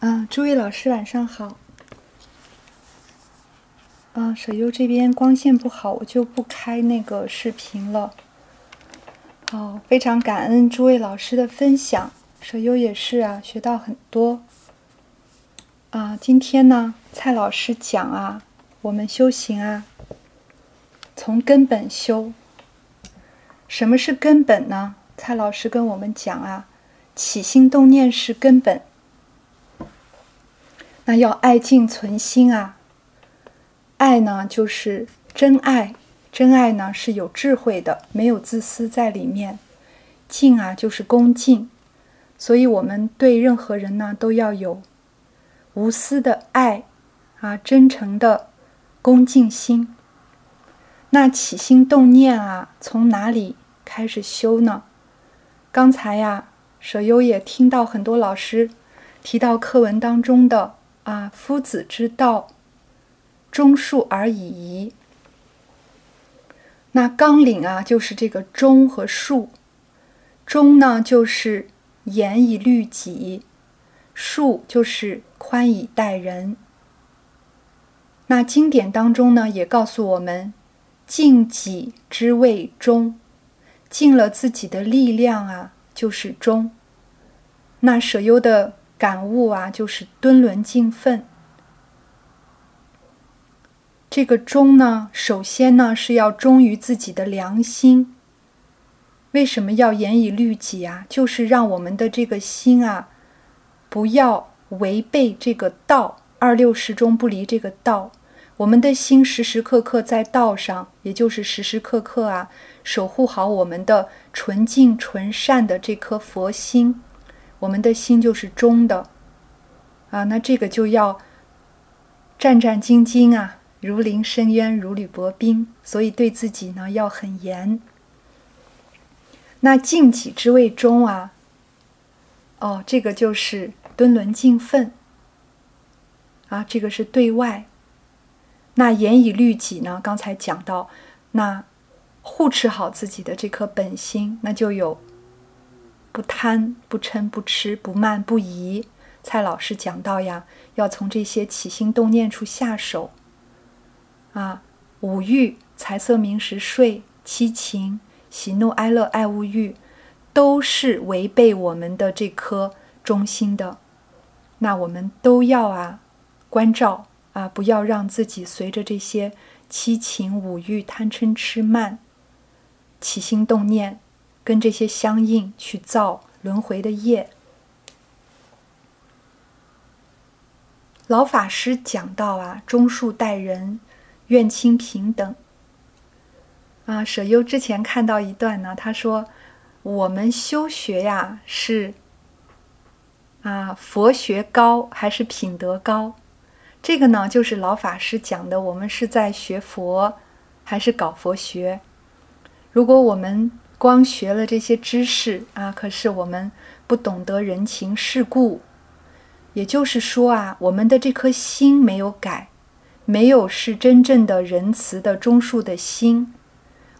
啊，诸位老师晚上好。啊，舍优这边光线不好，我就不开那个视频了。好，非常感恩诸位老师的分享，舍优也是啊，学到很多。啊，今天呢，蔡老师讲啊，我们修行啊，从根本修。什么是根本呢？蔡老师跟我们讲啊，起心动念是根本。那要爱敬存心啊，爱呢就是真爱，真爱呢是有智慧的，没有自私在里面。敬啊就是恭敬，所以我们对任何人呢都要有无私的爱啊，真诚的恭敬心。那起心动念啊，从哪里开始修呢？刚才呀，舍优也听到很多老师提到课文当中的。啊，夫子之道，忠恕而已矣。那纲领啊，就是这个忠和恕。忠呢，就是严以律己；恕就是宽以待人。那经典当中呢，也告诉我们，尽己之谓忠，尽了自己的力量啊，就是忠。那舍优的。感悟啊，就是敦伦敬奋。这个忠呢，首先呢是要忠于自己的良心。为什么要严以律己啊？就是让我们的这个心啊，不要违背这个道，二六十中不离这个道。我们的心时时刻刻在道上，也就是时时刻刻啊，守护好我们的纯净纯善的这颗佛心。我们的心就是忠的，啊，那这个就要战战兢兢啊，如临深渊，如履薄冰，所以对自己呢要很严。那敬己之谓忠啊，哦，这个就是敦伦敬奋，啊，这个是对外。那严以律己呢？刚才讲到，那护持好自己的这颗本心，那就有。不贪不嗔不痴不慢不疑，蔡老师讲到呀，要从这些起心动念处下手。啊，五欲、财色名食睡、七情、喜怒哀乐爱恶欲，都是违背我们的这颗中心的。那我们都要啊，关照啊，不要让自己随着这些七情五欲、贪嗔痴慢起心动念。跟这些相应去造轮回的业。老法师讲到啊，中恕待人，愿亲平等。啊，舍优之前看到一段呢，他说我们修学呀是啊佛学高还是品德高？这个呢就是老法师讲的，我们是在学佛还是搞佛学？如果我们光学了这些知识啊，可是我们不懂得人情世故，也就是说啊，我们的这颗心没有改，没有是真正的仁慈的忠恕的心。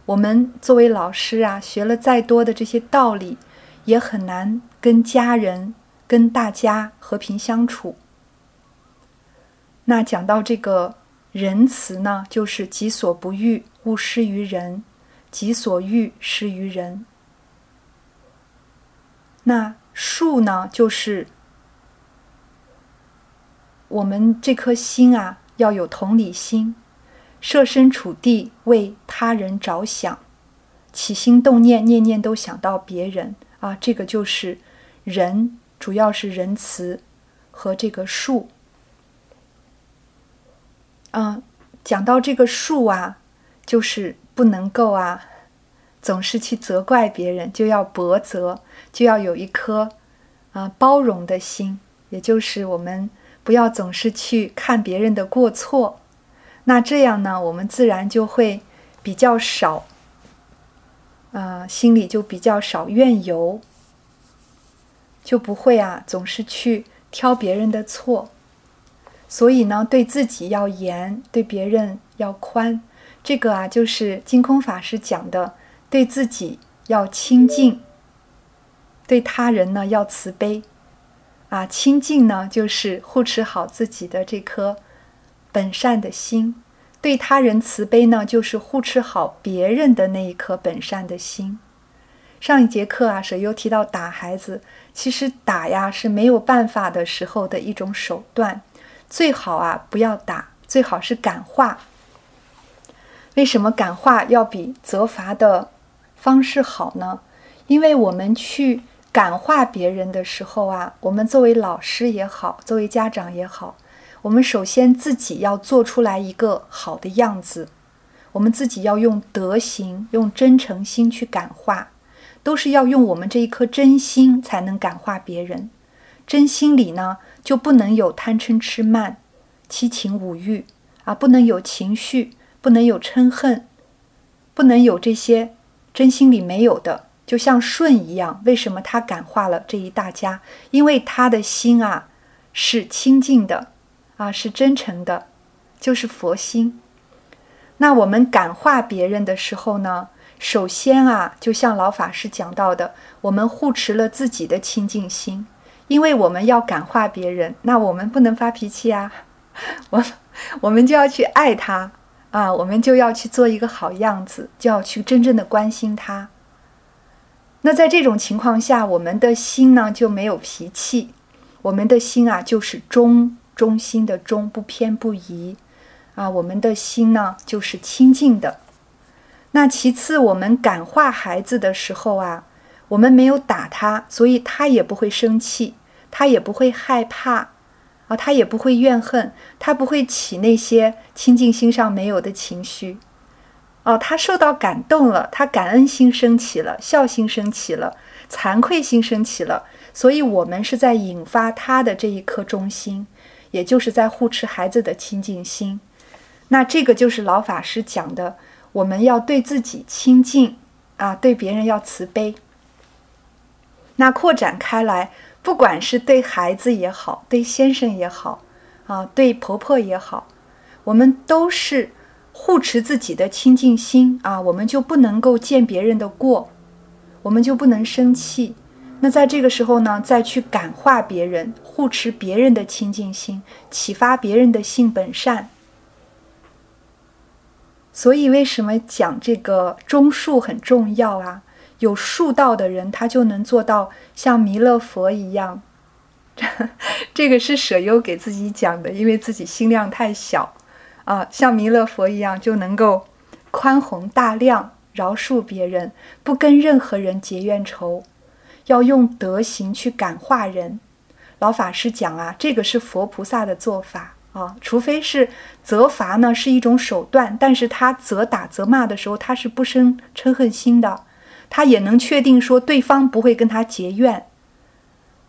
我们作为老师啊，学了再多的这些道理，也很难跟家人、跟大家和平相处。那讲到这个仁慈呢，就是己所不欲，勿施于人。己所欲施于人。那恕呢？就是我们这颗心啊，要有同理心，设身处地为他人着想，起心动念，念念都想到别人啊。这个就是仁，主要是仁慈和这个恕。嗯，讲到这个恕啊，就是。不能够啊，总是去责怪别人，就要博责，就要有一颗啊包容的心，也就是我们不要总是去看别人的过错。那这样呢，我们自然就会比较少啊，心里就比较少怨尤，就不会啊总是去挑别人的错。所以呢，对自己要严，对别人要宽。这个啊，就是净空法师讲的，对自己要清净，对他人呢要慈悲，啊，清净呢，就是护持好自己的这颗本善的心；对他人慈悲呢，就是护持好别人的那一颗本善的心。上一节课啊，舍优提到打孩子，其实打呀是没有办法的时候的一种手段，最好啊不要打，最好是感化。为什么感化要比责罚的方式好呢？因为我们去。感化别人的时候啊，我们作为老师也好，作为家长也好，我们首先自己要做出来一个好的样子，我们自己要用德行、用真诚心去感化，都是要用我们这一颗真心才能感化别人。真心里呢，就不能有贪嗔痴慢、七情五欲啊，不能有情绪，不能有嗔恨，不能有这些真心里没有的。就像舜一样，为什么他感化了这一大家？因为他的心啊是清净的，啊是真诚的，就是佛心。那我们感化别人的时候呢，首先啊，就像老法师讲到的，我们护持了自己的清净心，因为我们要感化别人，那我们不能发脾气啊，我我们就要去爱他啊，我们就要去做一个好样子，就要去真正的关心他。那在这种情况下，我们的心呢就没有脾气，我们的心啊就是中中心的中，不偏不移，啊，我们的心呢就是清净的。那其次，我们感化孩子的时候啊，我们没有打他，所以他也不会生气，他也不会害怕，啊，他也不会怨恨，他不会起那些清净心上没有的情绪。哦，他受到感动了，他感恩心升起了，孝心升起了，惭愧心升起了，所以我们是在引发他的这一颗忠心，也就是在护持孩子的清净心。那这个就是老法师讲的，我们要对自己清净啊，对别人要慈悲。那扩展开来，不管是对孩子也好，对先生也好，啊，对婆婆也好，我们都是。护持自己的清净心啊，我们就不能够见别人的过，我们就不能生气。那在这个时候呢，再去感化别人，护持别人的清净心，启发别人的性本善。所以，为什么讲这个中术很重要啊？有术道的人，他就能做到像弥勒佛一样。这个是舍优给自己讲的，因为自己心量太小。啊，像弥勒佛一样，就能够宽宏大量，饶恕别人，不跟任何人结怨仇，要用德行去感化人。老法师讲啊，这个是佛菩萨的做法啊，除非是责罚呢，是一种手段，但是他责打责骂的时候，他是不生嗔恨心的，他也能确定说对方不会跟他结怨。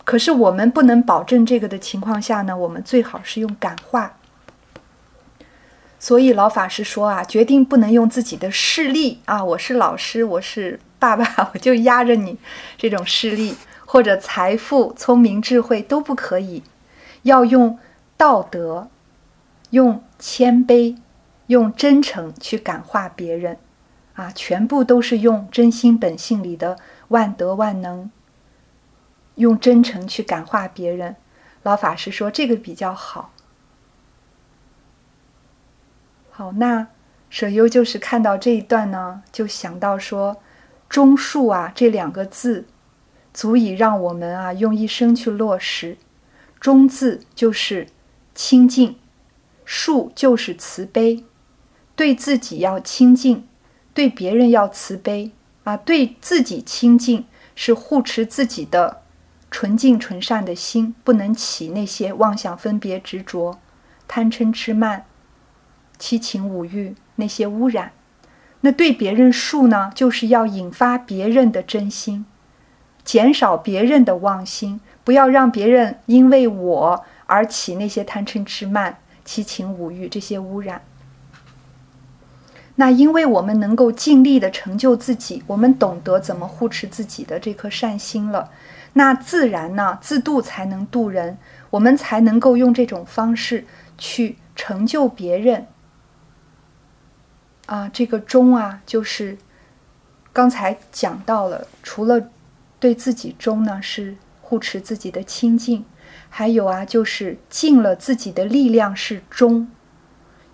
可是我们不能保证这个的情况下呢，我们最好是用感化。所以老法师说啊，决定不能用自己的势力啊，我是老师，我是爸爸，我就压着你，这种势力或者财富、聪明、智慧都不可以，要用道德、用谦卑、用真诚去感化别人，啊，全部都是用真心本性里的万德万能，用真诚去感化别人。老法师说这个比较好。好，那舍优就是看到这一段呢，就想到说“中恕”啊这两个字，足以让我们啊用一生去落实。“中”字就是清净，“恕”就是慈悲。对自己要清净，对别人要慈悲啊。对自己清净是护持自己的纯净纯善的心，不能起那些妄想、分别、执着、贪嗔痴慢。七情五欲那些污染，那对别人恕呢，就是要引发别人的真心，减少别人的妄心，不要让别人因为我而起那些贪嗔痴慢、七情五欲这些污染。那因为我们能够尽力的成就自己，我们懂得怎么护持自己的这颗善心了，那自然呢，自度才能度人，我们才能够用这种方式去成就别人。啊，这个忠啊，就是刚才讲到了，除了对自己忠呢，是护持自己的清净；还有啊，就是尽了自己的力量是忠，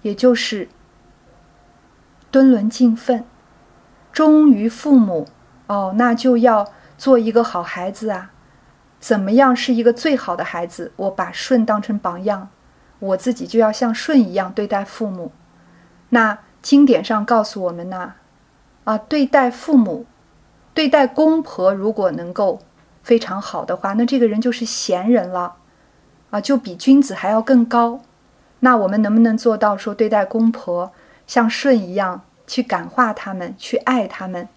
也就是敦伦尽分，忠于父母哦，那就要做一个好孩子啊。怎么样是一个最好的孩子？我把舜当成榜样，我自己就要像舜一样对待父母。那经典上告诉我们呢，啊，对待父母，对待公婆，如果能够非常好的话，那这个人就是贤人了，啊，就比君子还要更高。那我们能不能做到说对待公婆像舜一样去感化他们，去爱他们，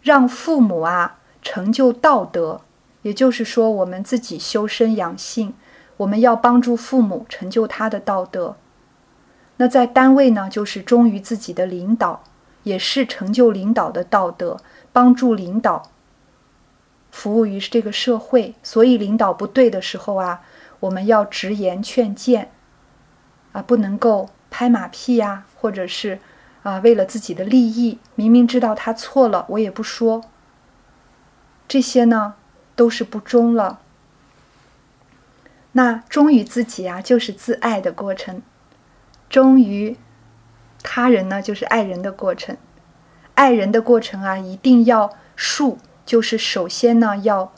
让父母啊成就道德？也就是说，我们自己修身养性，我们要帮助父母成就他的道德。那在单位呢，就是忠于自己的领导，也是成就领导的道德，帮助领导服务于这个社会。所以，领导不对的时候啊，我们要直言劝谏，啊，不能够拍马屁呀，或者是啊，为了自己的利益，明明知道他错了，我也不说。这些呢？都是不忠了。那忠于自己啊，就是自爱的过程；忠于他人呢，就是爱人的过程。爱人的过程啊，一定要恕，就是首先呢要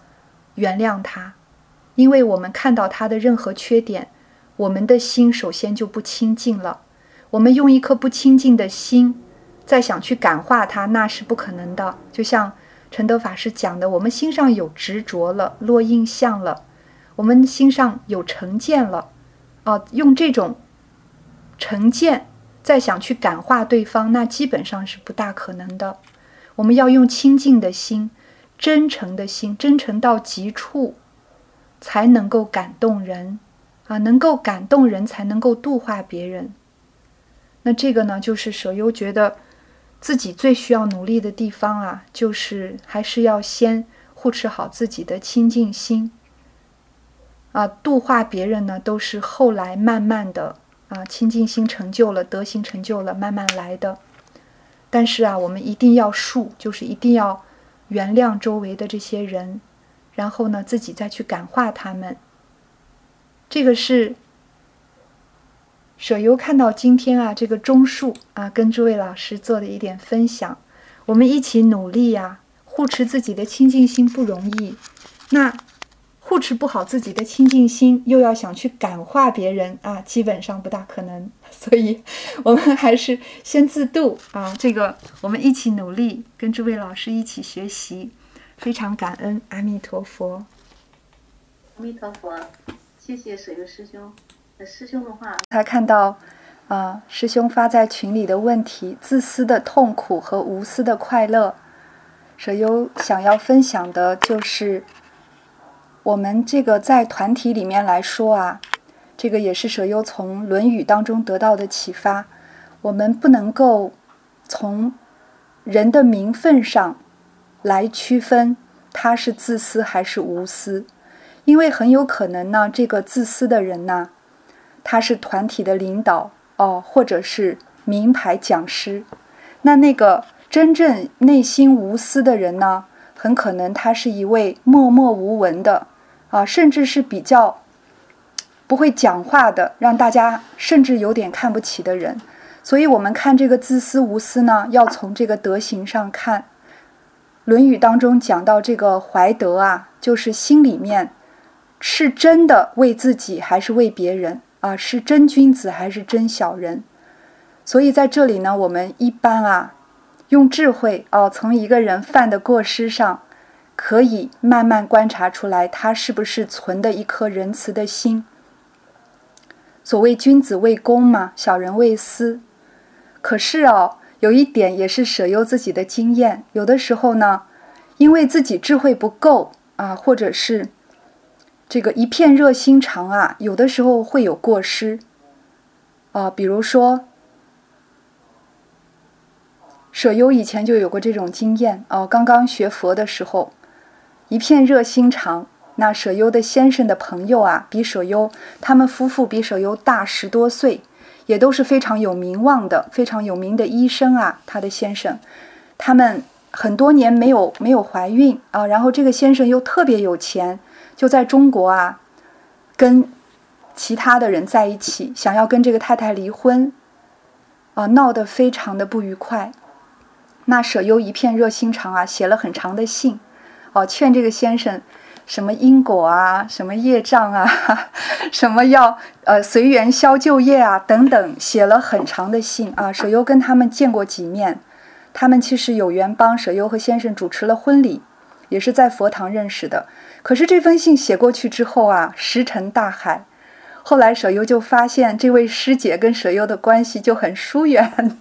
原谅他，因为我们看到他的任何缺点，我们的心首先就不清净了。我们用一颗不清净的心，再想去感化他，那是不可能的。就像。陈德法师讲的，我们心上有执着了，落印象了，我们心上有成见了，啊，用这种成见再想去感化对方，那基本上是不大可能的。我们要用清净的心、真诚的心，真诚到极处，才能够感动人，啊，能够感动人才能够度化别人。那这个呢，就是舍优觉得。自己最需要努力的地方啊，就是还是要先护持好自己的清净心。啊，度化别人呢，都是后来慢慢的啊，清净心成就了，德行成就了，慢慢来的。但是啊，我们一定要恕，就是一定要原谅周围的这些人，然后呢，自己再去感化他们。这个是。舍优看到今天啊，这个中树啊，跟诸位老师做的一点分享，我们一起努力呀，护持自己的清净心不容易。那护持不好自己的清净心，又要想去感化别人啊，基本上不大可能。所以，我们还是先自度啊。这个我们一起努力，跟诸位老师一起学习，非常感恩阿弥陀佛。阿弥陀佛，谢谢舍优师兄。师兄的话，他看到，啊，师兄发在群里的问题：自私的痛苦和无私的快乐。舍优想要分享的就是，我们这个在团体里面来说啊，这个也是舍优从《论语》当中得到的启发。我们不能够从人的名分上来区分他是自私还是无私，因为很有可能呢，这个自私的人呢。他是团体的领导哦，或者是名牌讲师。那那个真正内心无私的人呢？很可能他是一位默默无闻的啊，甚至是比较不会讲话的，让大家甚至有点看不起的人。所以，我们看这个自私无私呢，要从这个德行上看。《论语》当中讲到这个怀德啊，就是心里面是真的为自己，还是为别人？啊，是真君子还是真小人？所以在这里呢，我们一般啊，用智慧哦，从一个人犯的过失上，可以慢慢观察出来，他是不是存的一颗仁慈的心。所谓君子为公嘛，小人为私。可是哦，有一点也是舍优自己的经验，有的时候呢，因为自己智慧不够啊，或者是。这个一片热心肠啊，有的时候会有过失啊。比如说，舍优以前就有过这种经验哦。刚刚学佛的时候，一片热心肠。那舍优的先生的朋友啊，比舍优他们夫妇比舍优大十多岁，也都是非常有名望的、非常有名的医生啊。他的先生，他们很多年没有没有怀孕啊。然后这个先生又特别有钱。就在中国啊，跟其他的人在一起，想要跟这个太太离婚，啊，闹得非常的不愉快。那舍优一片热心肠啊，写了很长的信，哦，劝这个先生。什么因果啊，什么业障啊，什么要呃随缘消旧业啊，等等，写了很长的信啊。舍优跟他们见过几面，他们其实有缘帮舍优和先生主持了婚礼，也是在佛堂认识的。可是这封信写过去之后啊，石沉大海。后来舍优就发现这位师姐跟舍优的关系就很疏远，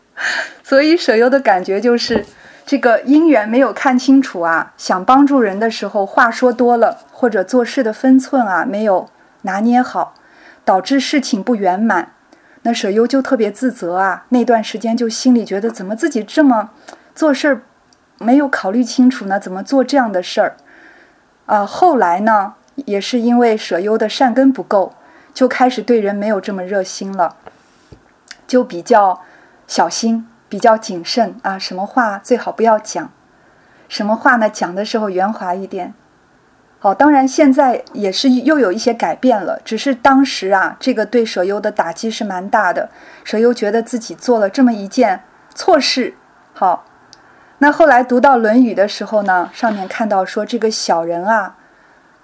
所以舍优的感觉就是。这个姻缘没有看清楚啊，想帮助人的时候话说多了，或者做事的分寸啊没有拿捏好，导致事情不圆满。那舍优就特别自责啊，那段时间就心里觉得怎么自己这么做事儿没有考虑清楚呢？怎么做这样的事儿？啊，后来呢，也是因为舍优的善根不够，就开始对人没有这么热心了，就比较小心。比较谨慎啊，什么话最好不要讲，什么话呢？讲的时候圆滑一点。好，当然现在也是又有一些改变了，只是当时啊，这个对舍优的打击是蛮大的。舍优觉得自己做了这么一件错事。好，那后来读到《论语》的时候呢，上面看到说这个小人啊，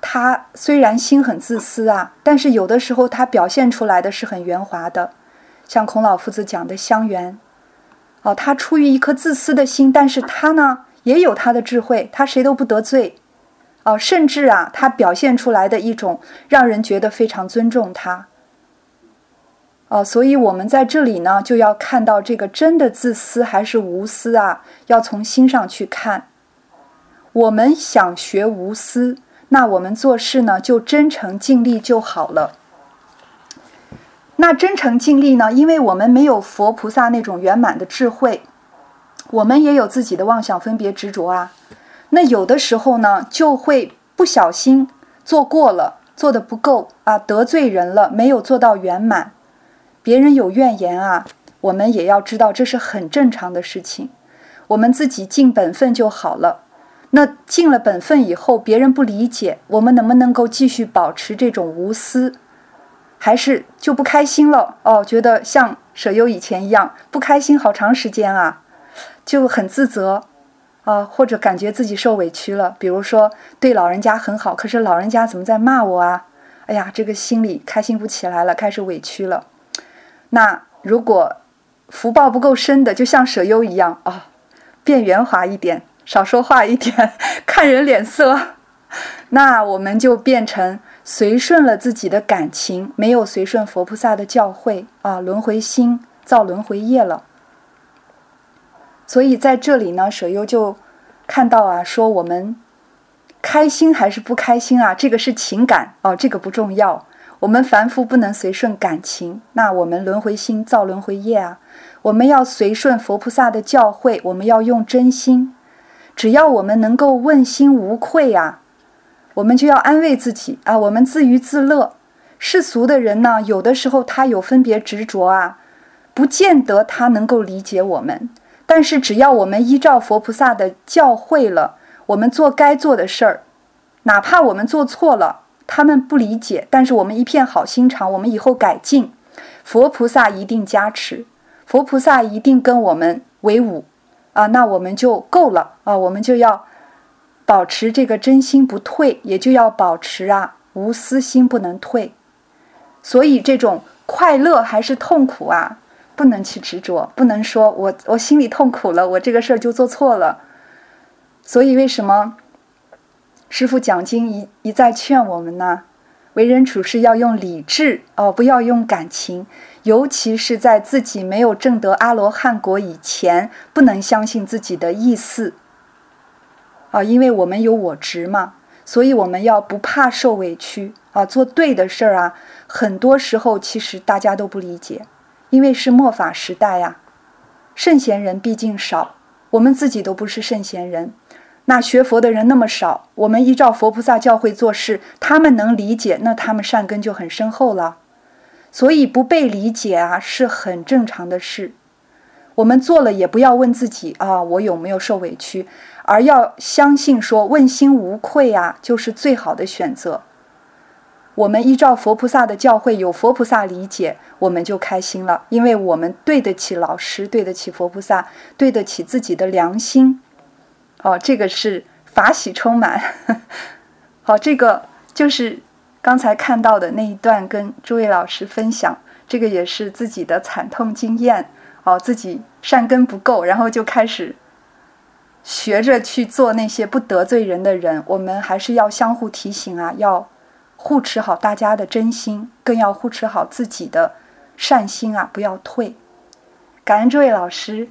他虽然心很自私啊，但是有的时候他表现出来的是很圆滑的，像孔老夫子讲的香圆。哦，他出于一颗自私的心，但是他呢也有他的智慧，他谁都不得罪，哦，甚至啊，他表现出来的一种让人觉得非常尊重他，哦，所以我们在这里呢就要看到这个真的自私还是无私啊，要从心上去看。我们想学无私，那我们做事呢就真诚尽力就好了。那真诚尽力呢？因为我们没有佛菩萨那种圆满的智慧，我们也有自己的妄想、分别、执着啊。那有的时候呢，就会不小心做过了，做的不够啊，得罪人了，没有做到圆满。别人有怨言啊，我们也要知道这是很正常的事情。我们自己尽本分就好了。那尽了本分以后，别人不理解，我们能不能够继续保持这种无私？还是就不开心了哦，觉得像舍友以前一样不开心好长时间啊，就很自责啊，或者感觉自己受委屈了。比如说对老人家很好，可是老人家怎么在骂我啊？哎呀，这个心里开心不起来了，开始委屈了。那如果福报不够深的，就像舍优一样啊，变圆滑一点，少说话一点，看人脸色，那我们就变成。随顺了自己的感情，没有随顺佛菩萨的教诲啊，轮回心造轮回业了。所以在这里呢，舍优就看到啊，说我们开心还是不开心啊？这个是情感哦，这个不重要。我们凡夫不能随顺感情，那我们轮回心造轮回业啊。我们要随顺佛菩萨的教诲，我们要用真心。只要我们能够问心无愧呀。我们就要安慰自己啊，我们自娱自乐。世俗的人呢，有的时候他有分别执着啊，不见得他能够理解我们。但是只要我们依照佛菩萨的教诲了，我们做该做的事儿，哪怕我们做错了，他们不理解，但是我们一片好心肠，我们以后改进，佛菩萨一定加持，佛菩萨一定跟我们为伍啊，那我们就够了啊，我们就要。保持这个真心不退，也就要保持啊无私心不能退。所以这种快乐还是痛苦啊，不能去执着，不能说我我心里痛苦了，我这个事儿就做错了。所以为什么师傅讲经一一再劝我们呢？为人处事要用理智哦，不要用感情，尤其是在自己没有证得阿罗汉果以前，不能相信自己的意思。啊，因为我们有我执嘛，所以我们要不怕受委屈啊，做对的事儿啊。很多时候其实大家都不理解，因为是末法时代呀，圣贤人毕竟少，我们自己都不是圣贤人，那学佛的人那么少，我们依照佛菩萨教诲做事，他们能理解，那他们善根就很深厚了。所以不被理解啊，是很正常的事。我们做了也不要问自己啊，我有没有受委屈。而要相信说问心无愧啊，就是最好的选择。我们依照佛菩萨的教诲，有佛菩萨理解，我们就开心了，因为我们对得起老师，对得起佛菩萨，对得起自己的良心。哦，这个是法喜充满。好，这个就是刚才看到的那一段，跟诸位老师分享，这个也是自己的惨痛经验。哦，自己善根不够，然后就开始学着去做那些不得罪人的人。我们还是要相互提醒啊，要护持好大家的真心，更要护持好自己的善心啊，不要退。感恩诸位老师。